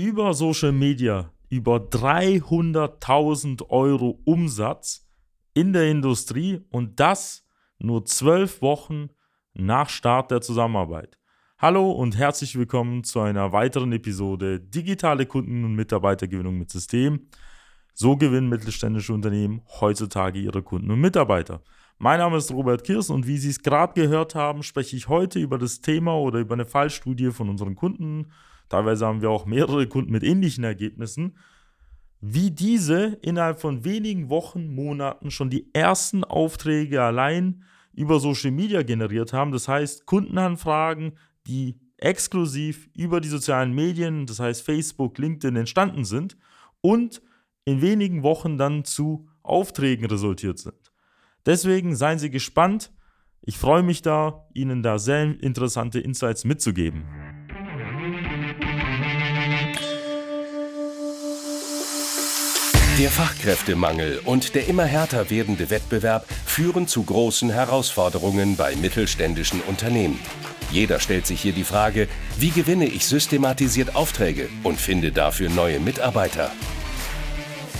über Social Media über 300.000 Euro Umsatz in der Industrie und das nur zwölf Wochen nach Start der Zusammenarbeit. Hallo und herzlich willkommen zu einer weiteren Episode Digitale Kunden- und Mitarbeitergewinnung mit System. So gewinnen mittelständische Unternehmen heutzutage ihre Kunden und Mitarbeiter. Mein Name ist Robert Kirs und wie Sie es gerade gehört haben, spreche ich heute über das Thema oder über eine Fallstudie von unseren Kunden teilweise haben wir auch mehrere Kunden mit ähnlichen Ergebnissen, wie diese innerhalb von wenigen Wochen, Monaten schon die ersten Aufträge allein über Social Media generiert haben. Das heißt, Kundenanfragen, die exklusiv über die sozialen Medien, das heißt Facebook, LinkedIn entstanden sind und in wenigen Wochen dann zu Aufträgen resultiert sind. Deswegen seien Sie gespannt. Ich freue mich da, Ihnen da sehr interessante Insights mitzugeben. Der Fachkräftemangel und der immer härter werdende Wettbewerb führen zu großen Herausforderungen bei mittelständischen Unternehmen. Jeder stellt sich hier die Frage, wie gewinne ich systematisiert Aufträge und finde dafür neue Mitarbeiter?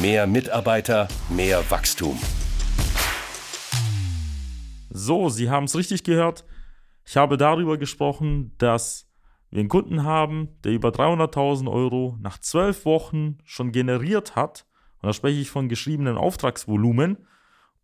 mehr Mitarbeiter, mehr Wachstum. So, Sie haben es richtig gehört. Ich habe darüber gesprochen, dass wir einen Kunden haben, der über 300.000 Euro nach zwölf Wochen schon generiert hat und da spreche ich von geschriebenen Auftragsvolumen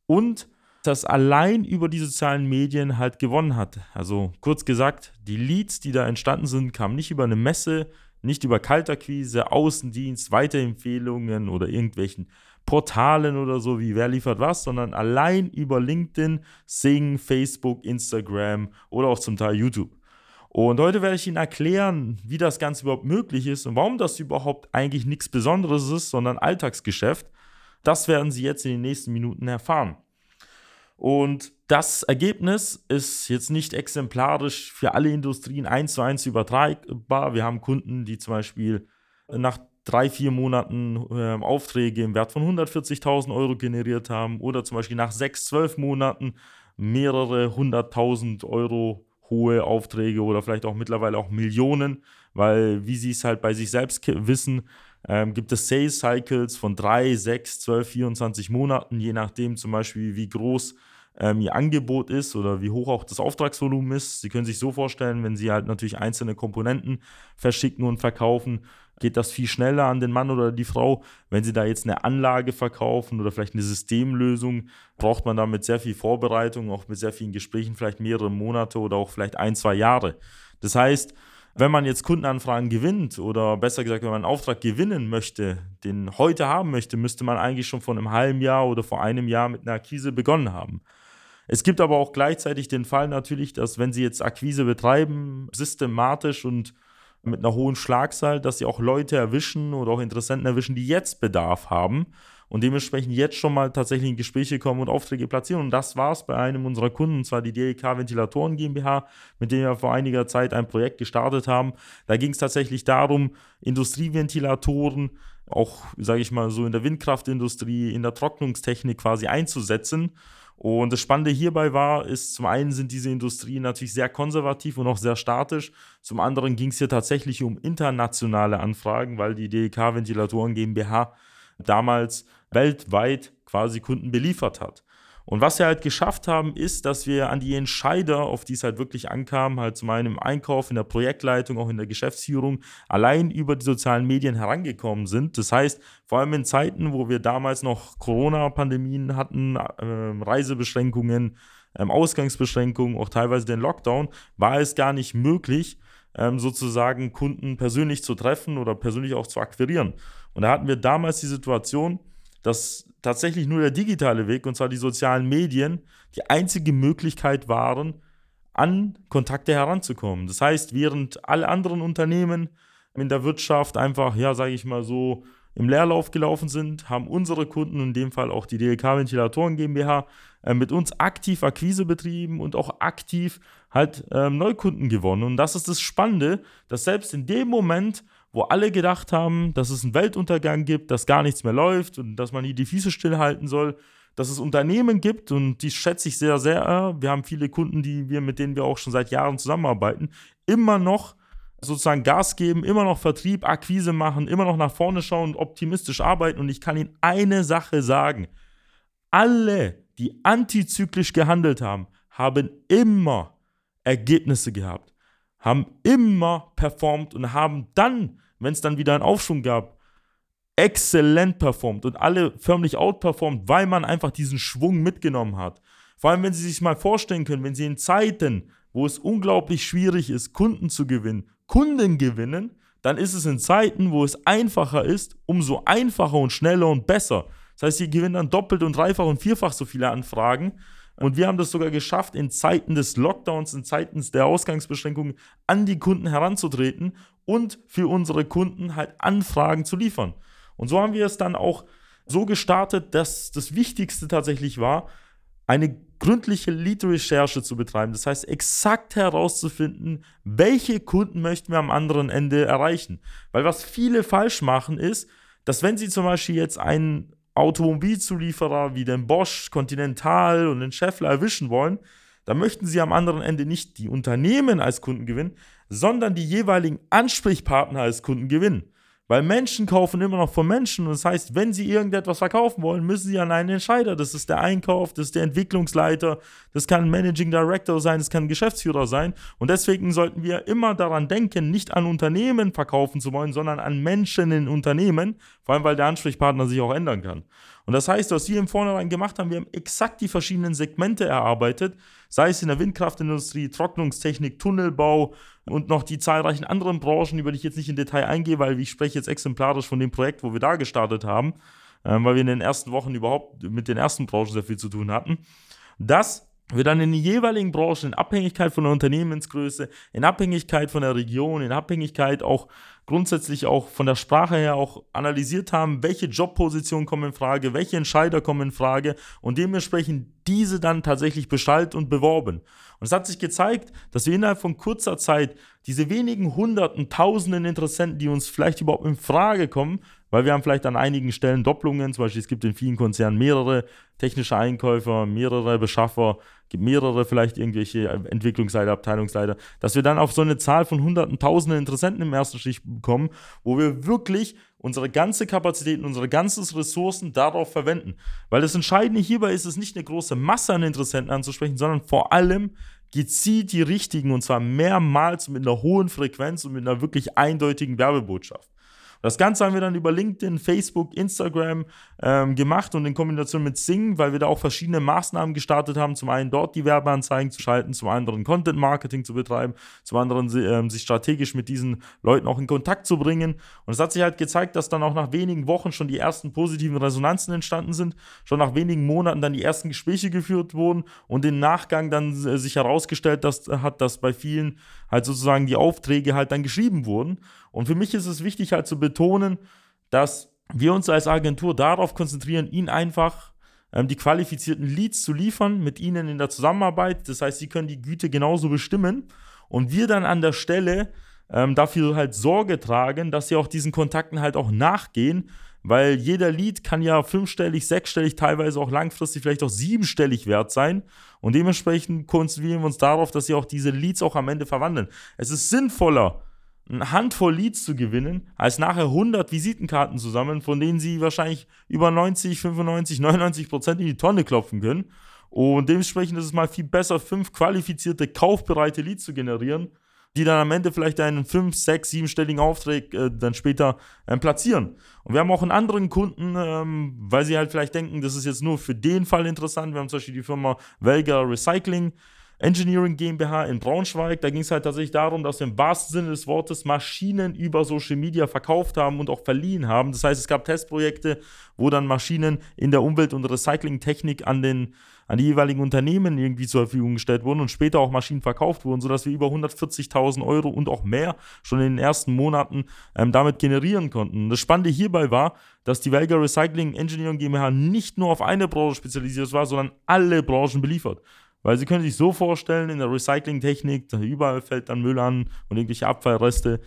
und das allein über die sozialen Medien halt gewonnen hat. Also kurz gesagt, die Leads, die da entstanden sind, kamen nicht über eine Messe, nicht über Kaltakquise, Außendienst, Weiterempfehlungen oder irgendwelchen Portalen oder so wie wer liefert was, sondern allein über LinkedIn, Sing, Facebook, Instagram oder auch zum Teil YouTube. Und heute werde ich Ihnen erklären, wie das Ganze überhaupt möglich ist und warum das überhaupt eigentlich nichts Besonderes ist, sondern Alltagsgeschäft. Das werden Sie jetzt in den nächsten Minuten erfahren. Und das Ergebnis ist jetzt nicht exemplarisch für alle Industrien eins zu eins übertragbar. Wir haben Kunden, die zum Beispiel nach drei, vier Monaten äh, Aufträge im Wert von 140.000 Euro generiert haben oder zum Beispiel nach sechs, zwölf Monaten mehrere hunderttausend Euro hohe Aufträge oder vielleicht auch mittlerweile auch Millionen, weil wie sie es halt bei sich selbst wissen, ähm, gibt es Sales Cycles von 3, 6, 12, 24 Monaten, je nachdem zum Beispiel, wie groß ähm, ihr Angebot ist oder wie hoch auch das Auftragsvolumen ist. Sie können sich so vorstellen, wenn Sie halt natürlich einzelne Komponenten verschicken und verkaufen, geht das viel schneller an den Mann oder die Frau. Wenn Sie da jetzt eine Anlage verkaufen oder vielleicht eine Systemlösung, braucht man da mit sehr viel Vorbereitung, auch mit sehr vielen Gesprächen, vielleicht mehrere Monate oder auch vielleicht ein, zwei Jahre. Das heißt, wenn man jetzt Kundenanfragen gewinnt oder besser gesagt, wenn man einen Auftrag gewinnen möchte, den heute haben möchte, müsste man eigentlich schon vor einem halben Jahr oder vor einem Jahr mit einer Akquise begonnen haben. Es gibt aber auch gleichzeitig den Fall natürlich, dass wenn Sie jetzt Akquise betreiben, systematisch und mit einer hohen Schlagzahl, dass Sie auch Leute erwischen oder auch Interessenten erwischen, die jetzt Bedarf haben und dementsprechend jetzt schon mal tatsächlich in Gespräche kommen und Aufträge platzieren. Und das war es bei einem unserer Kunden, und zwar die DLK Ventilatoren GmbH, mit dem wir vor einiger Zeit ein Projekt gestartet haben. Da ging es tatsächlich darum, Industrieventilatoren auch, sage ich mal, so in der Windkraftindustrie, in der Trocknungstechnik quasi einzusetzen und das Spannende hierbei war, ist zum einen sind diese Industrien natürlich sehr konservativ und auch sehr statisch. Zum anderen ging es hier tatsächlich um internationale Anfragen, weil die DEK Ventilatoren GmbH damals weltweit quasi Kunden beliefert hat. Und was wir halt geschafft haben, ist, dass wir an die Entscheider, auf die es halt wirklich ankam, halt zum einen im Einkauf, in der Projektleitung, auch in der Geschäftsführung, allein über die sozialen Medien herangekommen sind. Das heißt, vor allem in Zeiten, wo wir damals noch Corona-Pandemien hatten, äh, Reisebeschränkungen, äh, Ausgangsbeschränkungen, auch teilweise den Lockdown, war es gar nicht möglich, ähm, sozusagen Kunden persönlich zu treffen oder persönlich auch zu akquirieren. Und da hatten wir damals die Situation, dass tatsächlich nur der digitale Weg, und zwar die sozialen Medien, die einzige Möglichkeit waren, an Kontakte heranzukommen. Das heißt, während alle anderen Unternehmen in der Wirtschaft einfach, ja, sage ich mal so, im Leerlauf gelaufen sind, haben unsere Kunden, in dem Fall auch die DLK Ventilatoren GmbH, äh, mit uns aktiv Akquise betrieben und auch aktiv halt äh, Neukunden gewonnen. Und das ist das Spannende, dass selbst in dem Moment, wo alle gedacht haben, dass es einen Weltuntergang gibt, dass gar nichts mehr läuft und dass man hier die Füße stillhalten soll, dass es Unternehmen gibt und die schätze ich sehr, sehr. Wir haben viele Kunden, die wir, mit denen wir auch schon seit Jahren zusammenarbeiten, immer noch sozusagen Gas geben, immer noch Vertrieb, Akquise machen, immer noch nach vorne schauen und optimistisch arbeiten. Und ich kann Ihnen eine Sache sagen. Alle, die antizyklisch gehandelt haben, haben immer Ergebnisse gehabt, haben immer performt und haben dann wenn es dann wieder einen Aufschwung gab, exzellent performt und alle förmlich outperformt, weil man einfach diesen Schwung mitgenommen hat. Vor allem, wenn Sie sich mal vorstellen können, wenn Sie in Zeiten, wo es unglaublich schwierig ist, Kunden zu gewinnen, Kunden gewinnen, dann ist es in Zeiten, wo es einfacher ist, umso einfacher und schneller und besser. Das heißt, Sie gewinnen dann doppelt und dreifach und vierfach so viele Anfragen. Und wir haben das sogar geschafft, in Zeiten des Lockdowns, in Zeiten der Ausgangsbeschränkungen an die Kunden heranzutreten und für unsere Kunden halt Anfragen zu liefern. Und so haben wir es dann auch so gestartet, dass das Wichtigste tatsächlich war, eine gründliche Lead-Recherche zu betreiben. Das heißt, exakt herauszufinden, welche Kunden möchten wir am anderen Ende erreichen. Weil was viele falsch machen ist, dass wenn sie zum Beispiel jetzt einen Automobilzulieferer wie den Bosch, Continental und den Schaeffler erwischen wollen, dann möchten sie am anderen Ende nicht die Unternehmen als Kunden gewinnen, sondern die jeweiligen Ansprechpartner als Kunden gewinnen. Weil Menschen kaufen immer noch von Menschen. Und das heißt, wenn sie irgendetwas verkaufen wollen, müssen sie an einen Entscheider. Das ist der Einkauf, das ist der Entwicklungsleiter, das kann ein Managing Director sein, das kann ein Geschäftsführer sein. Und deswegen sollten wir immer daran denken, nicht an Unternehmen verkaufen zu wollen, sondern an Menschen in Unternehmen. Vor allem, weil der Ansprechpartner sich auch ändern kann. Und das heißt, was wir im Vornherein gemacht haben, wir haben exakt die verschiedenen Segmente erarbeitet, sei es in der Windkraftindustrie, Trocknungstechnik, Tunnelbau und noch die zahlreichen anderen Branchen, über die ich jetzt nicht in Detail eingehe, weil ich spreche jetzt exemplarisch von dem Projekt, wo wir da gestartet haben, ähm, weil wir in den ersten Wochen überhaupt mit den ersten Branchen sehr viel zu tun hatten. Das wir dann in den jeweiligen Branchen in Abhängigkeit von der Unternehmensgröße, in Abhängigkeit von der Region, in Abhängigkeit auch grundsätzlich auch von der Sprache her auch analysiert haben, welche Jobpositionen kommen in Frage, welche Entscheider kommen in Frage und dementsprechend diese dann tatsächlich beschallt und beworben. Und es hat sich gezeigt, dass wir innerhalb von kurzer Zeit diese wenigen hunderten, tausenden Interessenten, die uns vielleicht überhaupt in Frage kommen, weil wir haben vielleicht an einigen Stellen Doppelungen, zum Beispiel es gibt in vielen Konzernen mehrere technische Einkäufer, mehrere Beschaffer, gibt mehrere vielleicht irgendwelche Entwicklungsleiter, Abteilungsleiter, dass wir dann auf so eine Zahl von hunderten, tausenden Interessenten im ersten Stich kommen, wo wir wirklich unsere ganze Kapazität und unsere ganzen Ressourcen darauf verwenden. Weil das Entscheidende hierbei ist es nicht eine große Masse an Interessenten anzusprechen, sondern vor allem gezielt die richtigen und zwar mehrmals mit einer hohen Frequenz und mit einer wirklich eindeutigen Werbebotschaft. Das Ganze haben wir dann über LinkedIn, Facebook, Instagram ähm, gemacht und in Kombination mit Sing, weil wir da auch verschiedene Maßnahmen gestartet haben. Zum einen dort die Werbeanzeigen zu schalten, zum anderen Content Marketing zu betreiben, zum anderen ähm, sich strategisch mit diesen Leuten auch in Kontakt zu bringen. Und es hat sich halt gezeigt, dass dann auch nach wenigen Wochen schon die ersten positiven Resonanzen entstanden sind, schon nach wenigen Monaten dann die ersten Gespräche geführt wurden und im Nachgang dann äh, sich herausgestellt dass, hat, dass bei vielen halt sozusagen die Aufträge halt dann geschrieben wurden. Und für mich ist es wichtig halt zu betonen, dass wir uns als Agentur darauf konzentrieren, ihnen einfach ähm, die qualifizierten Leads zu liefern, mit ihnen in der Zusammenarbeit. Das heißt, sie können die Güte genauso bestimmen und wir dann an der Stelle ähm, dafür halt Sorge tragen, dass sie auch diesen Kontakten halt auch nachgehen, weil jeder Lead kann ja fünfstellig, sechsstellig, teilweise auch langfristig vielleicht auch siebenstellig wert sein. Und dementsprechend konzentrieren wir uns darauf, dass sie auch diese Leads auch am Ende verwandeln. Es ist sinnvoller, eine Handvoll Leads zu gewinnen, als nachher 100 Visitenkarten zu sammeln, von denen sie wahrscheinlich über 90, 95, 99 Prozent in die Tonne klopfen können. Und dementsprechend ist es mal viel besser, fünf qualifizierte, kaufbereite Leads zu generieren, die dann am Ende vielleicht einen fünf, sechs, siebenstelligen Auftrag äh, dann später äh, platzieren. Und wir haben auch einen anderen Kunden, ähm, weil sie halt vielleicht denken, das ist jetzt nur für den Fall interessant. Wir haben zum Beispiel die Firma Velga Recycling. Engineering GmbH in Braunschweig. Da ging es halt tatsächlich darum, dass wir im wahrsten Sinne des Wortes Maschinen über Social Media verkauft haben und auch verliehen haben. Das heißt, es gab Testprojekte, wo dann Maschinen in der Umwelt- und Recyclingtechnik an den an die jeweiligen Unternehmen irgendwie zur Verfügung gestellt wurden und später auch Maschinen verkauft wurden, sodass wir über 140.000 Euro und auch mehr schon in den ersten Monaten ähm, damit generieren konnten. Das Spannende hierbei war, dass die Welger Recycling Engineering GmbH nicht nur auf eine Branche spezialisiert war, sondern alle Branchen beliefert. Weil Sie können sich so vorstellen, in der Recyclingtechnik, überall fällt dann Müll an und irgendwelche Abfallreste.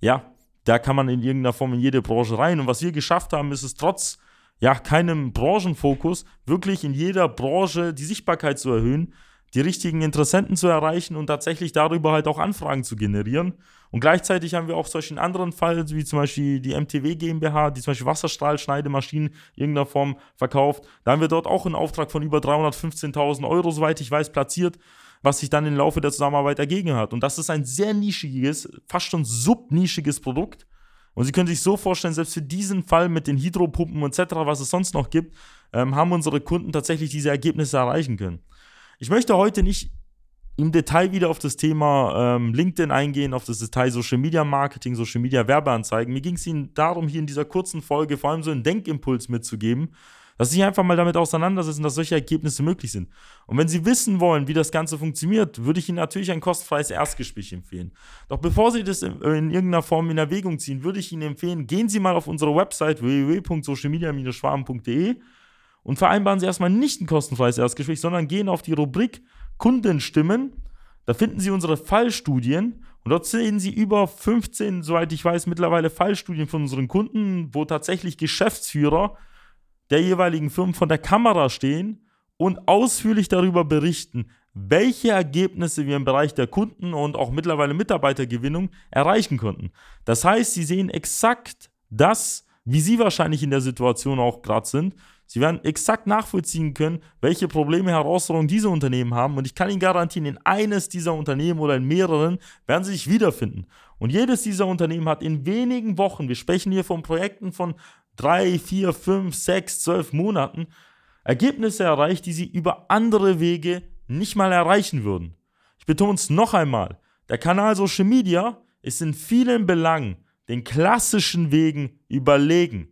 Ja, da kann man in irgendeiner Form in jede Branche rein. Und was wir geschafft haben, ist es trotz ja, keinem Branchenfokus wirklich in jeder Branche die Sichtbarkeit zu erhöhen die richtigen Interessenten zu erreichen und tatsächlich darüber halt auch Anfragen zu generieren. Und gleichzeitig haben wir auch solchen anderen Fall, wie zum Beispiel die MTW GmbH, die zum Beispiel Wasserstrahlschneidemaschinen in irgendeiner Form verkauft. Da haben wir dort auch einen Auftrag von über 315.000 Euro, soweit ich weiß, platziert, was sich dann im Laufe der Zusammenarbeit ergeben hat. Und das ist ein sehr nischiges, fast schon subnischiges Produkt. Und Sie können sich so vorstellen, selbst für diesen Fall mit den Hydropumpen etc., was es sonst noch gibt, ähm, haben unsere Kunden tatsächlich diese Ergebnisse erreichen können. Ich möchte heute nicht im Detail wieder auf das Thema ähm, LinkedIn eingehen, auf das Detail Social Media Marketing, Social Media Werbeanzeigen. Mir ging es Ihnen darum, hier in dieser kurzen Folge vor allem so einen Denkimpuls mitzugeben, dass Sie sich einfach mal damit auseinandersetzen, dass solche Ergebnisse möglich sind. Und wenn Sie wissen wollen, wie das Ganze funktioniert, würde ich Ihnen natürlich ein kostenfreies Erstgespräch empfehlen. Doch bevor Sie das in, in irgendeiner Form in Erwägung ziehen, würde ich Ihnen empfehlen, gehen Sie mal auf unsere Website www.socialmedia-schwaben.de und vereinbaren Sie erstmal nicht ein kostenfreies Erstgespräch, sondern gehen auf die Rubrik Kundenstimmen. Da finden Sie unsere Fallstudien und dort sehen Sie über 15, soweit ich weiß, mittlerweile Fallstudien von unseren Kunden, wo tatsächlich Geschäftsführer der jeweiligen Firmen von der Kamera stehen und ausführlich darüber berichten, welche Ergebnisse wir im Bereich der Kunden und auch mittlerweile Mitarbeitergewinnung erreichen konnten. Das heißt, Sie sehen exakt das, wie Sie wahrscheinlich in der Situation auch gerade sind Sie werden exakt nachvollziehen können, welche Probleme, Herausforderungen diese Unternehmen haben. Und ich kann Ihnen garantieren, in eines dieser Unternehmen oder in mehreren werden Sie sich wiederfinden. Und jedes dieser Unternehmen hat in wenigen Wochen, wir sprechen hier von Projekten von drei, vier, fünf, sechs, zwölf Monaten, Ergebnisse erreicht, die Sie über andere Wege nicht mal erreichen würden. Ich betone es noch einmal. Der Kanal Social Media ist in vielen Belangen den klassischen Wegen überlegen.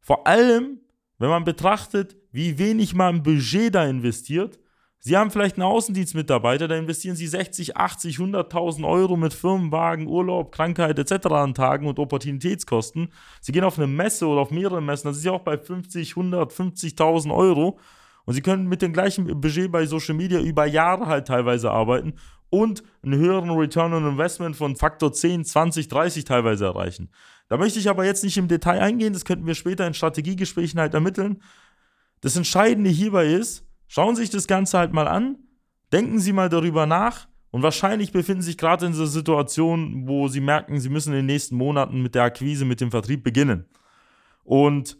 Vor allem wenn man betrachtet, wie wenig man Budget da investiert, Sie haben vielleicht einen Außendienstmitarbeiter, da investieren Sie 60, 80, 100.000 Euro mit Firmenwagen, Urlaub, Krankheit etc. an Tagen und Opportunitätskosten. Sie gehen auf eine Messe oder auf mehrere Messen, das ist ja auch bei 50, 100, 50.000 Euro. Und Sie können mit dem gleichen Budget bei Social Media über Jahre halt teilweise arbeiten und einen höheren Return on Investment von Faktor 10, 20, 30 teilweise erreichen. Da möchte ich aber jetzt nicht im Detail eingehen, das könnten wir später in Strategiegesprächen halt ermitteln. Das Entscheidende hierbei ist, schauen Sie sich das Ganze halt mal an, denken Sie mal darüber nach und wahrscheinlich befinden Sie sich gerade in dieser Situation, wo Sie merken, Sie müssen in den nächsten Monaten mit der Akquise, mit dem Vertrieb beginnen. Und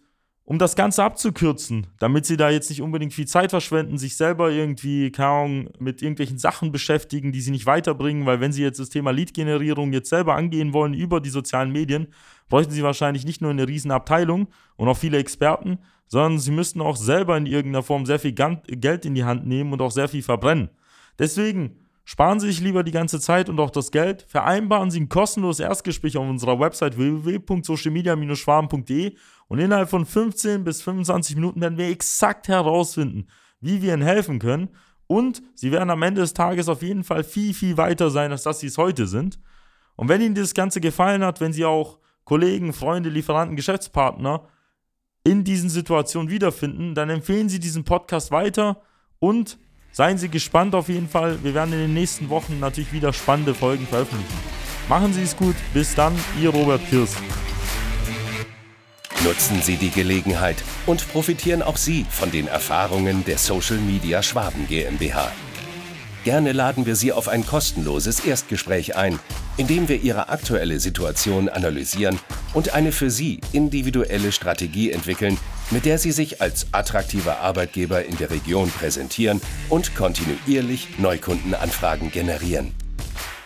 um das Ganze abzukürzen, damit sie da jetzt nicht unbedingt viel Zeit verschwenden, sich selber irgendwie, keine Ahnung, mit irgendwelchen Sachen beschäftigen, die sie nicht weiterbringen, weil wenn sie jetzt das Thema Lead-Generierung jetzt selber angehen wollen über die sozialen Medien, bräuchten sie wahrscheinlich nicht nur eine riesen Abteilung und auch viele Experten, sondern sie müssten auch selber in irgendeiner Form sehr viel Geld in die Hand nehmen und auch sehr viel verbrennen. Deswegen sparen Sie sich lieber die ganze Zeit und auch das Geld, vereinbaren Sie ein kostenloses Erstgespräch auf unserer Website www.socialmedia-schwaben.de und innerhalb von 15 bis 25 Minuten werden wir exakt herausfinden, wie wir Ihnen helfen können. Und Sie werden am Ende des Tages auf jeden Fall viel, viel weiter sein, als dass Sie es heute sind. Und wenn Ihnen das Ganze gefallen hat, wenn Sie auch Kollegen, Freunde, Lieferanten, Geschäftspartner in diesen Situationen wiederfinden, dann empfehlen Sie diesen Podcast weiter und seien Sie gespannt auf jeden Fall. Wir werden in den nächsten Wochen natürlich wieder spannende Folgen veröffentlichen. Machen Sie es gut. Bis dann, Ihr Robert Kirs. Nutzen Sie die Gelegenheit und profitieren auch Sie von den Erfahrungen der Social Media Schwaben GmbH. Gerne laden wir Sie auf ein kostenloses Erstgespräch ein, in dem wir Ihre aktuelle Situation analysieren und eine für Sie individuelle Strategie entwickeln, mit der Sie sich als attraktiver Arbeitgeber in der Region präsentieren und kontinuierlich Neukundenanfragen generieren.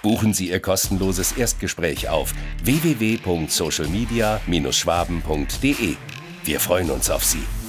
Buchen Sie Ihr kostenloses Erstgespräch auf www.socialmedia-schwaben.de. Wir freuen uns auf Sie.